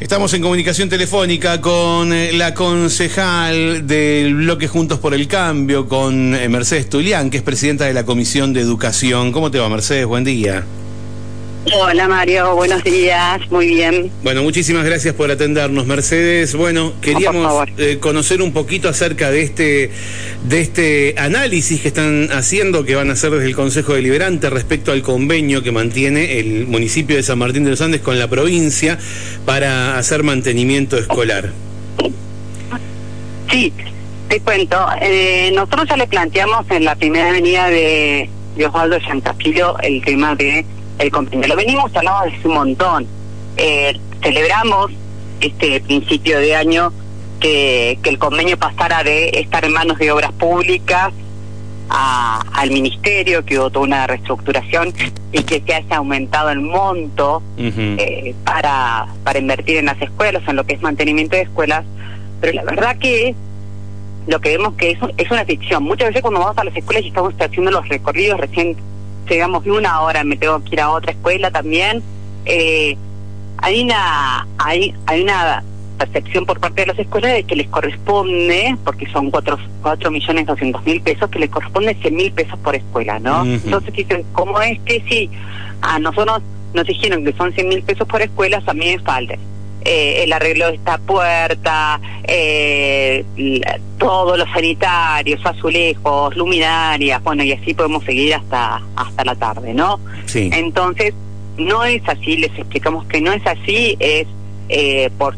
Estamos en comunicación telefónica con eh, la concejal del bloque Juntos por el Cambio, con eh, Mercedes Tulián, que es presidenta de la Comisión de Educación. ¿Cómo te va, Mercedes? Buen día. Hola Mario, buenos días, muy bien. Bueno, muchísimas gracias por atendernos, Mercedes. Bueno, queríamos eh, conocer un poquito acerca de este de este análisis que están haciendo, que van a hacer desde el Consejo Deliberante respecto al convenio que mantiene el municipio de San Martín de los Andes con la provincia para hacer mantenimiento escolar. Sí, te cuento. Eh, nosotros ya le planteamos en la primera avenida de, de Osvaldo Castillo el tema de el convenio. Lo venimos hablando desde un montón. Eh, celebramos este principio de año que, que el convenio pasara de estar en manos de obras públicas a, al ministerio, que hubo toda una reestructuración y que se haya aumentado el monto eh, para, para invertir en las escuelas, en lo que es mantenimiento de escuelas. Pero la verdad que lo que vemos que es, es una ficción. Muchas veces cuando vamos a las escuelas y estamos haciendo los recorridos recién llegamos de una hora, me tengo que ir a otra escuela también. Eh, hay una hay, hay una percepción por parte de las escuelas de que les corresponde, porque son cuatro, cuatro millones doscientos mil pesos, que les corresponde cien mil pesos por escuela, ¿no? Entonces dicen, ¿cómo es que si a nosotros nos dijeron que son cien mil pesos por escuela, a mí me falta? Eh, el arreglo de esta puerta, eh, todos los sanitarios, azulejos, luminarias, bueno, y así podemos seguir hasta, hasta la tarde, ¿no? Sí. Entonces, no es así, les explicamos que no es así, es eh, por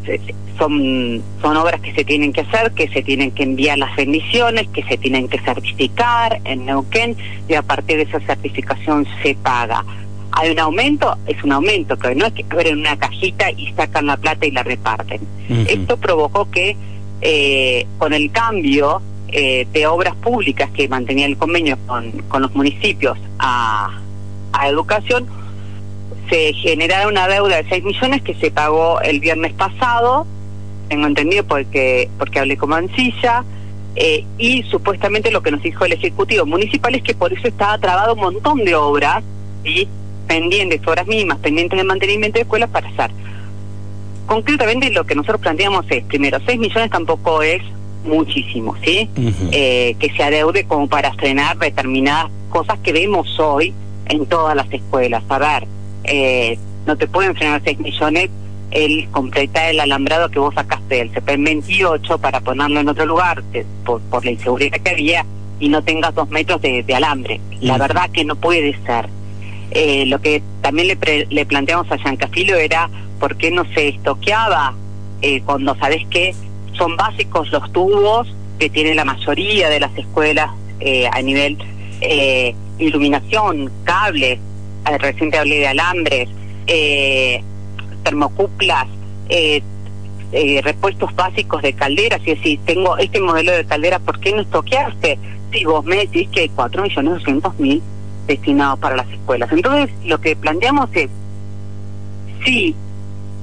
son son obras que se tienen que hacer, que se tienen que enviar las bendiciones, que se tienen que certificar en Neuquén y a partir de esa certificación se paga hay un aumento, es un aumento, que no es que abren una cajita y sacan la plata y la reparten. Esto provocó que eh, con el cambio eh, de obras públicas que mantenía el convenio con, con los municipios a, a educación, se generara una deuda de 6 millones que se pagó el viernes pasado, tengo entendido porque, porque hablé con Mancilla, eh, y supuestamente lo que nos dijo el Ejecutivo Municipal es que por eso estaba trabado un montón de obras, y pendientes, horas mínimas, pendientes de mantenimiento de escuelas para hacer. Concretamente lo que nosotros planteamos es, primero, 6 millones tampoco es muchísimo, ¿sí? eh, que se adeude como para frenar determinadas cosas que vemos hoy en todas las escuelas. A ver, eh, no te pueden frenar 6 millones el completar el alambrado que vos sacaste del CPM 28 para ponerlo en otro lugar por, por la inseguridad que había y no tengas dos metros de, de alambre. La verdad que no puede ser. Eh, lo que también le, le planteamos a Giancafilo era por qué no se estoqueaba eh, cuando sabes que son básicos los tubos que tiene la mayoría de las escuelas eh, a nivel eh, iluminación, cables, eh, reciente hablé de alambres, termocuplas, repuestos básicos de calderas, y decir, tengo este modelo de caldera, ¿por qué no estoquearse? Si vos me decís que hay 4 millones doscientos mil destinados para las escuelas. Entonces, lo que planteamos es, sí,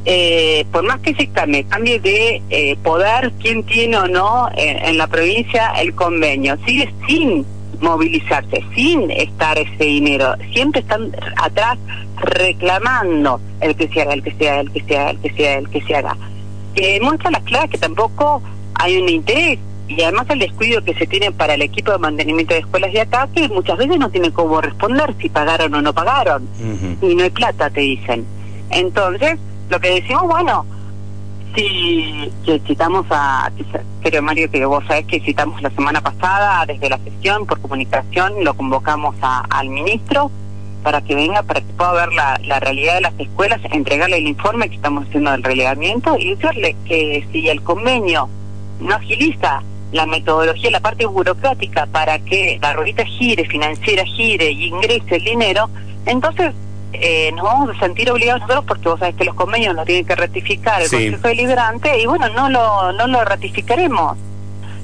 eh, por más que se cambie, cambie de eh, poder, quién tiene o no en, la provincia el convenio, sigue sin movilizarse, sin estar ese dinero, siempre están atrás reclamando el que se haga, el que se haga, el que se haga, el que se haga, el que se haga. Que muestra las claras que tampoco hay un interés y además el descuido que se tiene para el equipo de mantenimiento de escuelas de acá, que muchas veces no tiene cómo responder si pagaron o no pagaron. Y no hay plata, te dicen. Entonces, lo que decimos, bueno, si, citamos a, creo Mario que vos sabés que citamos la semana pasada desde la sesión por comunicación, lo convocamos a, al ministro para que venga, para que pueda ver la, la realidad de las escuelas, entregarle el informe que estamos haciendo del relegamiento y decirle que si el convenio no agiliza la metodología, la parte burocrática para que la ruedita gire, financiera gire y ingrese el dinero, entonces eh, nos vamos a sentir obligados nosotros porque vos sabés que los convenios los tiene que ratificar el Consejo Deliberante y bueno, no lo, no lo ratificaremos.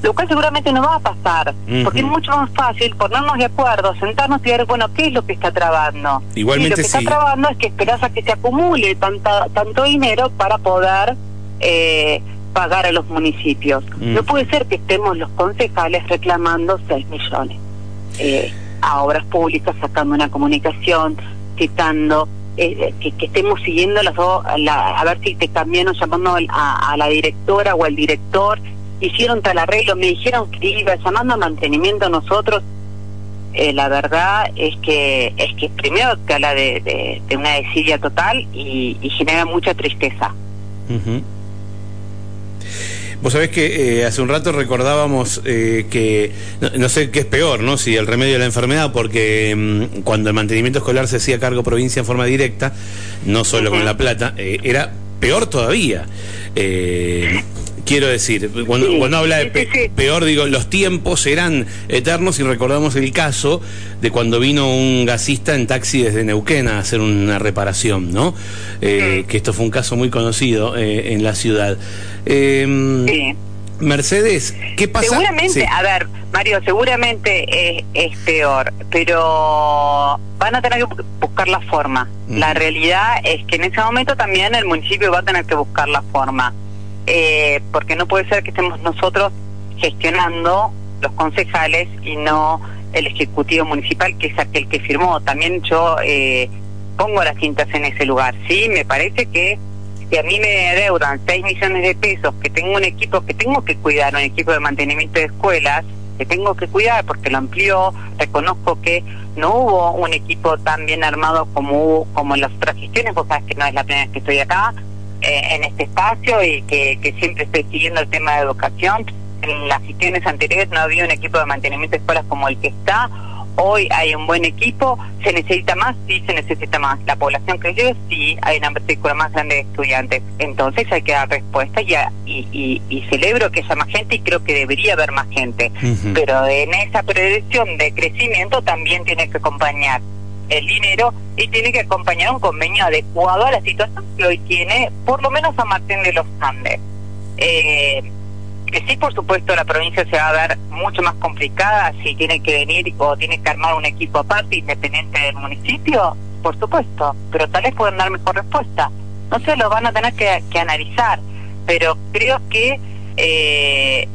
Lo cual seguramente no va a pasar, porque es mucho más fácil ponernos de acuerdo, sentarnos y ver, bueno, ¿qué es lo que está trabando? Igualmente y lo que está trabando es que esperas a que se acumule tanta, tanto dinero para poder eh, pagar a los municipios. Mm. No puede ser que estemos los concejales reclamando 6 millones eh, a obras públicas, sacando una comunicación, citando eh, que, estemos siguiendo las dos, a ver si te cambiaron llamando a, la directora o al director, hicieron tal arreglo, me dijeron que iba llamando a mantenimiento a nosotros. Eh, la verdad es que es que primero te habla de, una desidia total y, genera mucha tristeza. Vos sabés que eh, hace un rato recordábamos eh, que, no, sé qué es peor, ¿no? Si el remedio de la enfermedad, porque mm, cuando el mantenimiento escolar se hacía cargo provincia en forma directa, no solo con La Plata, eh, era peor todavía. Quiero decir, cuando, habla de peor, digo, los tiempos eran eternos y recordamos el caso de cuando vino un gasista en taxi desde Neuquén a hacer una reparación, ¿no? Eh, que esto fue un caso muy conocido eh, en la ciudad. Em, Mercedes, ¿qué pasa? Seguramente, a ver, Mario, seguramente es, peor, pero van a tener que buscar la forma. La realidad es que en ese momento también el municipio va a tener que buscar la forma eh, porque no puede ser que estemos nosotros gestionando los concejales y no el Ejecutivo Municipal, que es aquel que firmó. También yo eh, pongo las cintas en ese lugar. Sí, me parece que si a mí me deudan 6 millones de pesos, que tengo un equipo que tengo que cuidar, un equipo de mantenimiento de escuelas, que tengo que cuidar porque lo amplió, reconozco que no hubo un equipo tan bien armado como hubo como en las otras gestiones, vos sabés que no es la primera vez que estoy acá, en este espacio y que, siempre estoy siguiendo el tema de educación. En las gestiones anteriores no había un equipo de mantenimiento de escuelas como el que está. Hoy hay un buen equipo. ¿Se necesita más? Sí, se necesita más. ¿La población creció? Sí, hay una matrícula más grande de estudiantes. Entonces hay que dar respuesta y, y, y, celebro que haya más gente y creo que debería haber más gente. Pero en esa predicción de crecimiento también tiene que acompañar el dinero y tiene que acompañar un convenio adecuado a la situación que hoy tiene, por lo menos a Martín de los Andes. Eh, que sí, por supuesto, la provincia se va a ver mucho más complicada si tiene que venir o tiene que armar un equipo aparte, independiente del municipio, por supuesto, pero tal vez pueden dar mejor respuesta. No sé, lo van a tener que, que analizar, pero creo que eh,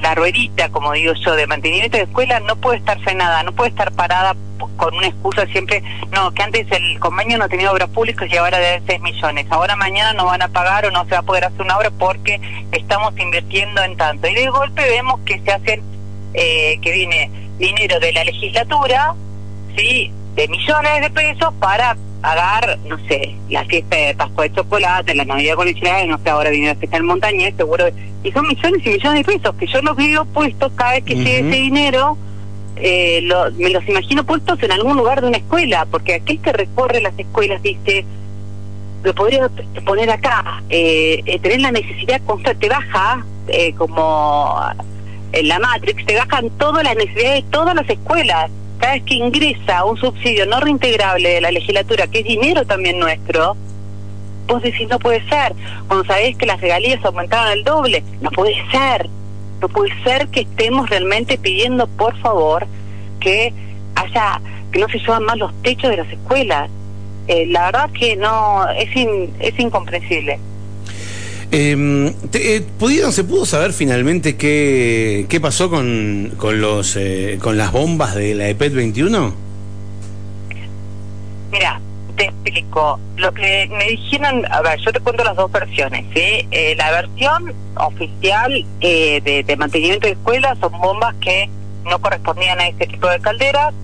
la ruedita, como digo yo, de mantenimiento de escuela no puede estar frenada, no puede estar parada con una excusa siempre, no, que antes el convenio no tenía obras públicas y ahora debe 6 millones, ahora mañana no van a pagar o no se va a poder hacer una obra porque estamos invirtiendo en tanto. Y de golpe vemos que se hacen, eh, que viene dinero de la legislatura, ¿sí? de millones de pesos para pagar, no sé, la fiesta de Pascua de Chocolate, la Navidad con el no sé, ahora viene la fiesta del Montañés, seguro, y son millones y millones de pesos que yo los veo puestos cada vez que llegue ese dinero, eh, me los imagino puestos en algún lugar de una escuela, porque aquel que recorre las escuelas dice, lo podría poner acá, eh, eh, tener la necesidad constante, te baja eh, como en la Matrix, te bajan todas las necesidades de todas las escuelas cada vez que ingresa un subsidio no reintegrable de la legislatura, que es dinero también nuestro, vos decís no puede ser. Cuando sabés que las regalías aumentaron el doble, no puede ser. No puede ser que estemos realmente pidiendo, por favor, que haya, que no se suban más los techos de las escuelas. Eh, la verdad que no, es, es incomprensible. Eh, eh, ¿pudieron, ¿Se pudo saber finalmente qué, qué pasó con, con, los, eh, con las bombas de la EPET 21? Mira, te explico. Lo que me dijeron, a ver, yo te cuento las dos versiones. Eh, la versión oficial de, de, mantenimiento de escuelas son bombas que no correspondían a ese tipo de calderas.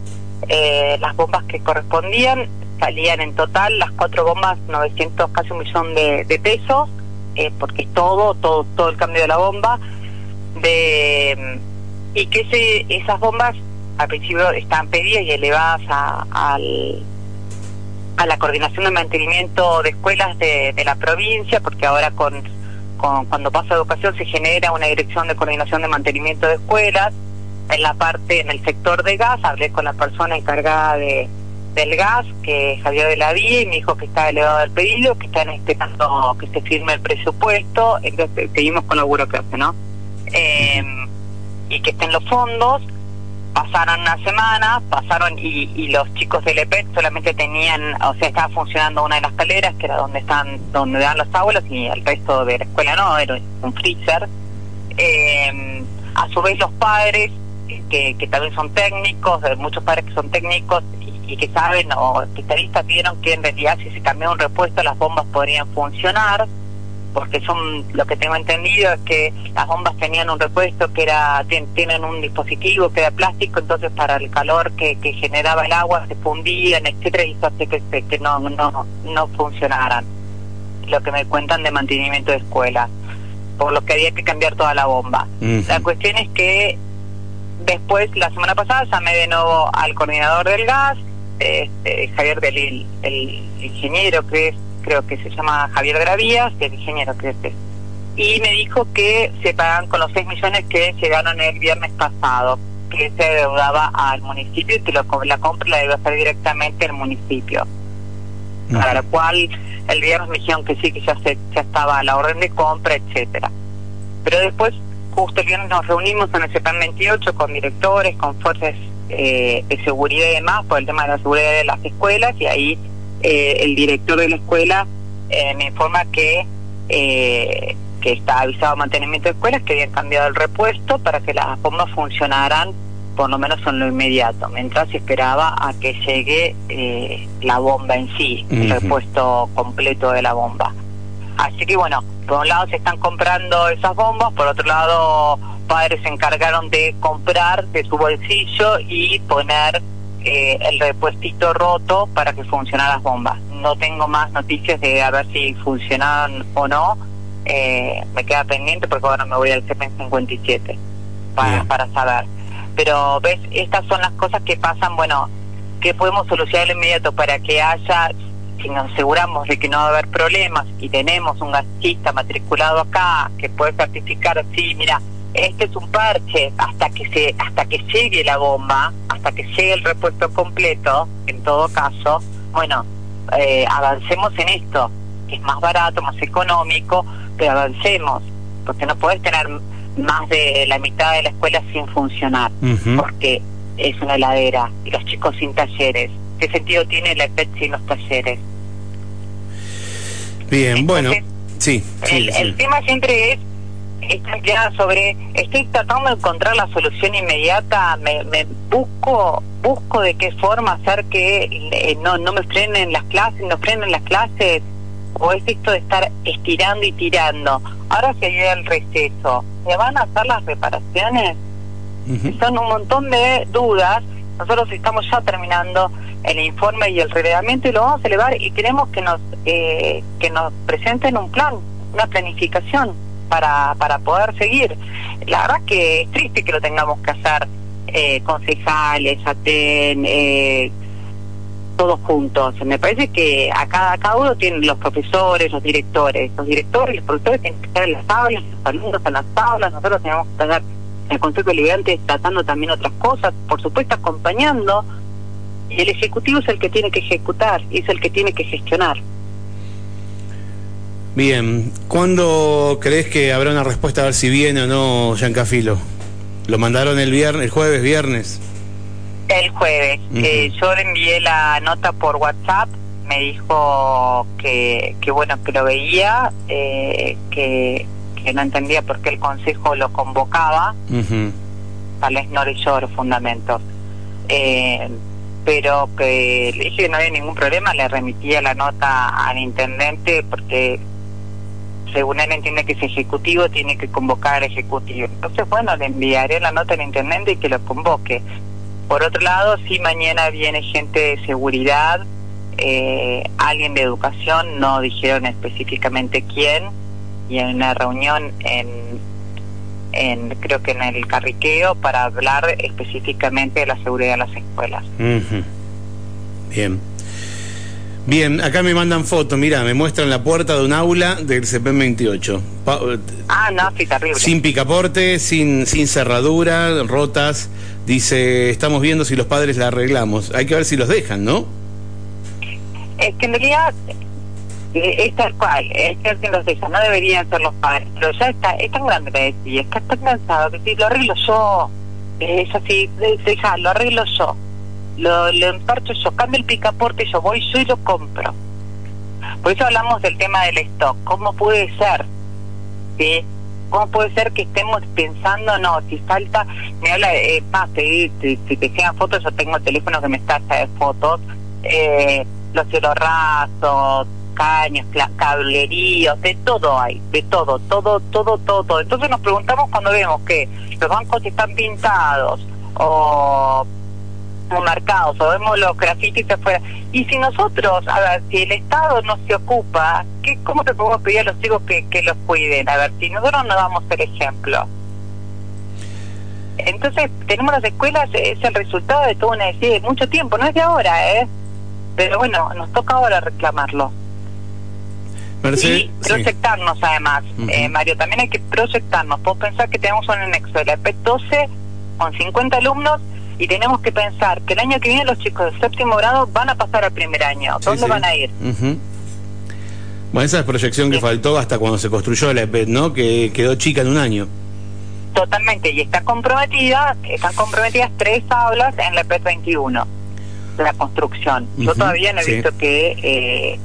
las bombas que correspondían salían en total, las cuatro bombas, 900, casi un millón de, de pesos eh, porque es todo, todo, todo el cambio de la bomba, de y que ese, esas bombas al principio estaban pedidas y elevadas a, al, a la coordinación de mantenimiento de escuelas de, de la provincia, porque ahora con, con cuando pasa educación se genera una dirección de coordinación de mantenimiento de escuelas. En la parte, en el sector de gas, hablé con la persona encargada de, del gas, que salió de la vía y me dijo que está elevado el pedido, que están esperando que se firme el presupuesto, entonces seguimos con la burocracia, ¿no? Eh, y que estén los fondos, pasaron una semana, pasaron y, y los chicos del EPET solamente tenían, o sea, estaba funcionando una de las caleras, que era donde están, donde dan los aulas, y el resto de la escuela no, era un freezer. Eh, a su vez los padres, que, que también son técnicos, muchos padres que son técnicos y que saben o especialistas vieron que en realidad si se cambió un repuesto las bombas podrían funcionar porque son lo que tengo entendido es que las bombas tenían un repuesto que era tienen un dispositivo que era plástico entonces para el calor que, que generaba el agua se fundían etcétera y eso hace que, que no no no funcionaran lo que me cuentan de mantenimiento de escuelas por lo que había que cambiar toda la bomba. La cuestión es que después la semana pasada llamé de nuevo al coordinador del gas este, Javier del el ingeniero que es creo que se llama Javier Gravías, que es ingeniero que es y me dijo que se pagan con los 6 millones que llegaron el viernes pasado, que se deudaba al municipio y que lo, la compra la debe hacer directamente el municipio. Para lo cual el viernes me dijeron que sí, que ya, se, ya estaba la orden de compra, etcétera. Pero después, justo el viernes nos reunimos en el CEPAN 28 con directores, con fuerzas eh, de seguridad y demás, por el tema de la seguridad de las escuelas, y ahí eh, el director de la escuela eh, me informa que eh, que está avisado mantenimiento de escuelas, que habían cambiado el repuesto para que las bombas funcionaran por lo menos en lo inmediato, mientras esperaba a que llegue la bomba en sí, el repuesto completo de la bomba. Así que bueno, por un lado se están comprando esas bombas, por otro lado padres se encargaron de comprar de su bolsillo y poner eh, el repuestito roto para que funcionaran las bombas. No tengo más noticias de a ver si funcionaban o no. Eh, me queda pendiente porque ahora me voy al CPN 57 para, para saber. Pero, ¿ves? Estas son las cosas que pasan, bueno, que podemos solucionar de inmediato para que haya, si nos aseguramos de que no va a haber problemas y tenemos un gasista matriculado acá que puede certificar, sí, mira, este es un parche. Hasta que se hasta que llegue la bomba hasta que llegue el repuesto completo en todo caso bueno eh, avancemos en esto que es más barato más económico pero avancemos porque no puedes tener más de la mitad de la escuela sin funcionar porque es una heladera y los chicos sin talleres. Qué sentido tiene la EPET sin los talleres bien bueno sí, el tema siempre es ya sobre estoy tratando de encontrar la solución inmediata. Me, me busco busco de qué forma hacer que eh, no no me frenen las clases no frenen las clases o es esto de estar estirando y tirando. Ahora se llega el receso. Se van a hacer las reparaciones son un montón de dudas. Nosotros estamos ya terminando el informe y el reglamento y lo vamos a elevar y queremos que nos eh, que nos presenten un plan una planificación para, para poder seguir. La verdad que es triste que lo tengamos que hacer eh, concejales, ATEN, eh, todos juntos. Me parece que a cada, cada uno tienen los profesores, los directores. Los directores y los profesores tienen que estar en las aulas, los alumnos en las aulas, nosotros tenemos que estar en el Consejo Deliberante tratando también otras cosas, por supuesto acompañando. Y el Ejecutivo es el que tiene que ejecutar y es el que tiene que gestionar. Bien, ¿cuándo crees que habrá una respuesta a ver si viene o no Giancafilo? ¿Lo mandaron el viernes, el jueves, viernes? El jueves. Eh, yo le envié la nota por WhatsApp, me dijo que, que bueno, que lo veía, eh, que, que no entendía por qué el consejo lo convocaba, tal vez no leyó los fundamentos. Eh, pero que le dije que no había ningún problema, le remitía la nota al intendente porque según él entiende que es ejecutivo, tiene que convocar ejecutivo. Entonces, bueno, le enviaré la nota al intendente y que lo convoque. Por otro lado, si mañana viene gente de seguridad, eh, alguien de educación, no dijeron específicamente quién, y en una reunión en, en creo que en el Carriqueo para hablar específicamente de la seguridad de las escuelas. Bien. Bien, acá me mandan fotos, mira, me muestran la puerta de un aula del CPM 28. ah, no, sí, terrible. Sin picaporte, sin, sin cerradura, rotas. Dice, estamos viendo si los padres la arreglamos. Hay que ver si los dejan, ¿no? Es que en realidad eh, es tal cual, es que los dejan, no deberían ser los padres, pero ya está, es tan grande que decir, está cansado, que si lo arreglo yo, es así, deja, lo arreglo yo lo, lo emparcho yo, cambio el picaporte, yo voy yo y lo compro. Por eso hablamos del tema del stock. ¿Cómo puede ser? ¿Sí? ¿Cómo puede ser que estemos pensando, no, si falta, me habla, eh, más, si, si, te llegan fotos, yo tengo el teléfono que me está de fotos, eh, los cielos rasos, caños, cableríos, de todo hay, de todo, todo, todo, todo. Entonces nos preguntamos cuando vemos que los bancos están pintados o, o marcados o vemos los grafitis afuera. Y si nosotros, a ver, si el Estado no se ocupa, ¿qué, ¿cómo te podemos pedir a los chicos que, que los cuiden? A ver, si nosotros no damos el ejemplo. Entonces, tenemos las escuelas, es el resultado de toda una de mucho tiempo, no es de ahora, ¿eh? Pero bueno, nos toca ahora reclamarlo y proyectarnos además, eh, Mario, también hay que proyectarnos. Puedo pensar que tenemos un anexo de la EP 12 con 50 alumnos y tenemos que pensar que el año que viene los chicos de séptimo grado van a pasar al primer año. ¿Dónde van a ir? Bueno, esa es proyección que faltó hasta cuando se construyó la EP, ¿no? Que quedó chica en un año. Totalmente, y está comprometida, están comprometidas tres aulas en la EP 21, la construcción. Yo todavía no he visto que... Eh,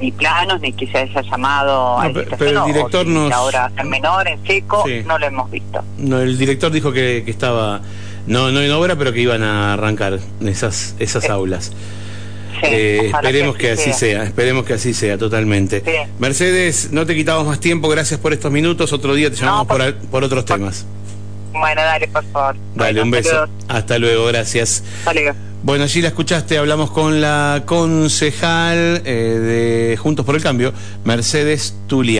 ni planos, ni que se haya llamado a pero, el director nos... ahora en menor, en seco, no lo hemos visto. No, el director dijo que, que, estaba, no, no en obra, pero que iban a arrancar esas, esas aulas. Eh, esperemos que, así sea. esperemos que así sea, totalmente. Mercedes, no te quitamos más tiempo, gracias por estos minutos, otro día te llamamos por, por, otros temas. Bueno, dale, por favor. Dale, un beso. Hasta luego, gracias. Bueno, allí la escuchaste, hablamos con la concejal eh, de Juntos por el Cambio, Mercedes Tulia.